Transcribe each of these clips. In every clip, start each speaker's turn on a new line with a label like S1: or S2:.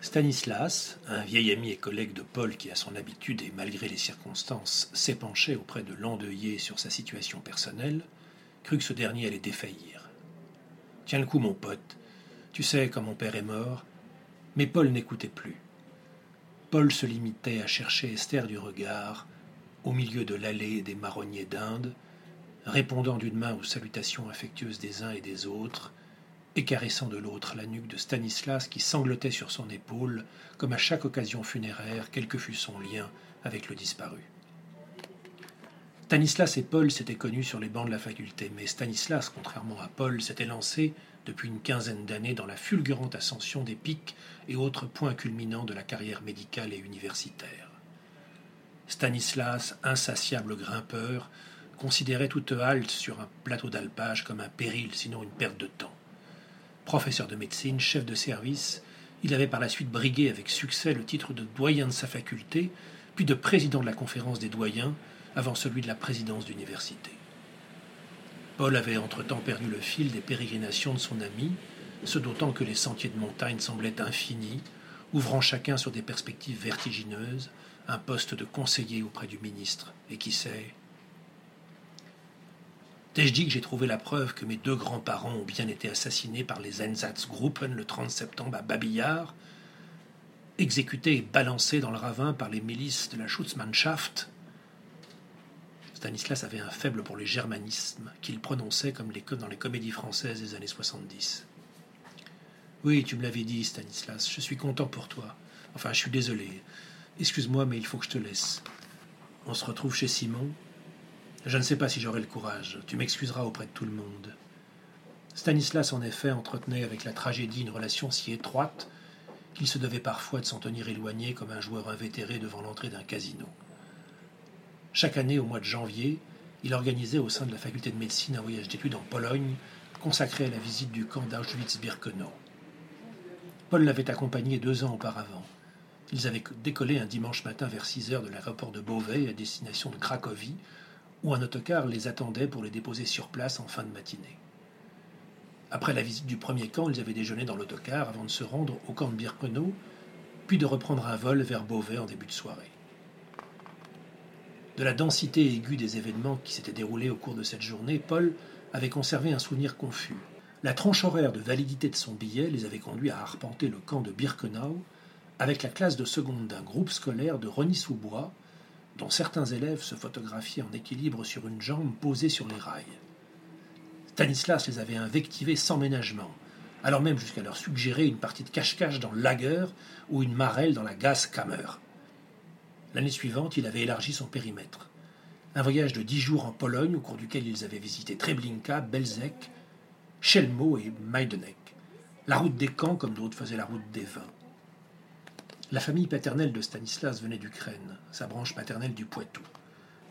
S1: Stanislas, un vieil ami et collègue de Paul qui, à son habitude et malgré les circonstances, s'épanchait auprès de l'endeuillé sur sa situation personnelle, crut que ce dernier allait défaillir. Tiens le coup, mon pote. Tu sais, quand mon père est mort. Mais Paul n'écoutait plus. Paul se limitait à chercher Esther du regard, au milieu de l'allée des marronniers d'Inde, répondant d'une main aux salutations affectueuses des uns et des autres, et caressant de l'autre la nuque de Stanislas qui sanglotait sur son épaule, comme à chaque occasion funéraire, quel que fût son lien avec le disparu. Stanislas et Paul s'étaient connus sur les bancs de la faculté, mais Stanislas, contrairement à Paul, s'était lancé depuis une quinzaine d'années dans la fulgurante ascension des pics et autres points culminants de la carrière médicale et universitaire. Stanislas, insatiable grimpeur, considérait toute halte sur un plateau d'alpage comme un péril, sinon une perte de temps. Professeur de médecine, chef de service, il avait par la suite brigué avec succès le titre de doyen de sa faculté, puis de président de la conférence des doyens, avant celui de la présidence d'université. Paul avait entre-temps perdu le fil des pérégrinations de son ami, ce d'autant que les sentiers de montagne semblaient infinis, ouvrant chacun sur des perspectives vertigineuses, un poste de conseiller auprès du ministre, et qui sait, T'ai-je dit que j'ai trouvé la preuve que mes deux grands-parents ont bien été assassinés par les Einsatzgruppen le 30 septembre à Babillard, exécutés et balancés dans le ravin par les milices de la Schutzmannschaft? Stanislas avait un faible pour les germanismes qu'il prononçait comme dans les comédies françaises des années 70. Oui, tu me l'avais dit, Stanislas, je suis content pour toi. Enfin, je suis désolé. Excuse-moi, mais il faut que je te laisse. On se retrouve chez Simon, je ne sais pas si j'aurai le courage. Tu m'excuseras auprès de tout le monde. Stanislas, en effet, entretenait avec la tragédie une relation si étroite qu'il se devait parfois de s'en tenir éloigné comme un joueur invétéré devant l'entrée d'un casino. Chaque année, au mois de janvier, il organisait au sein de la faculté de médecine un voyage d'études en Pologne consacré à la visite du camp d'Auschwitz-Birkenau. Paul l'avait accompagné deux ans auparavant. Ils avaient décollé un dimanche matin vers 6 heures de l'aéroport de Beauvais à destination de Cracovie, où un autocar les attendait pour les déposer sur place en fin de matinée. Après la visite du premier camp, ils avaient déjeuné dans l'autocar avant de se rendre au camp de Birkenau, puis de reprendre un vol vers Beauvais en début de soirée. De la densité aiguë des événements qui s'étaient déroulés au cours de cette journée, Paul avait conservé un souvenir confus. La tranche horaire de validité de son billet les avait conduits à arpenter le camp de Birkenau avec la classe de seconde d'un groupe scolaire de Rony-sous-Bois, dont certains élèves se photographiaient en équilibre sur une jambe posée sur les rails. Stanislas les avait invectivés sans ménagement, alors même jusqu'à leur suggérer une partie de cache-cache dans le lager ou une marelle dans la Gaskammer. L'année suivante, il avait élargi son périmètre. Un voyage de dix jours en Pologne, au cours duquel ils avaient visité Treblinka, Belzec, Chelmo et Majdanek. La route des camps, comme d'autres faisaient la route des vins. La famille paternelle de Stanislas venait d'Ukraine, sa branche paternelle du Poitou.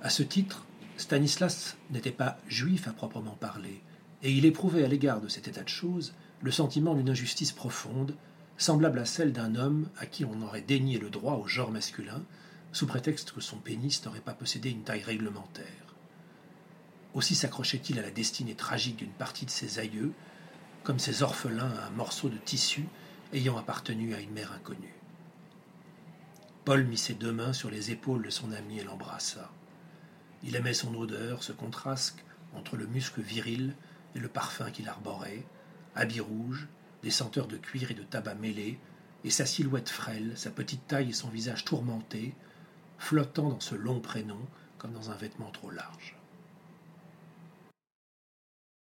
S1: À ce titre, Stanislas n'était pas juif à proprement parler, et il éprouvait à l'égard de cet état de choses le sentiment d'une injustice profonde, semblable à celle d'un homme à qui on aurait dénié le droit au genre masculin, sous prétexte que son pénis n'aurait pas possédé une taille réglementaire. Aussi s'accrochait-il à la destinée tragique d'une partie de ses aïeux, comme ces orphelins à un morceau de tissu ayant appartenu à une mère inconnue. Paul mit ses deux mains sur les épaules de son ami et l'embrassa. Il aimait son odeur, ce contraste entre le muscle viril et le parfum qu'il arborait, habit rouge, des senteurs de cuir et de tabac mêlés, et sa silhouette frêle, sa petite taille et son visage tourmenté, flottant dans ce long prénom comme dans un vêtement trop large.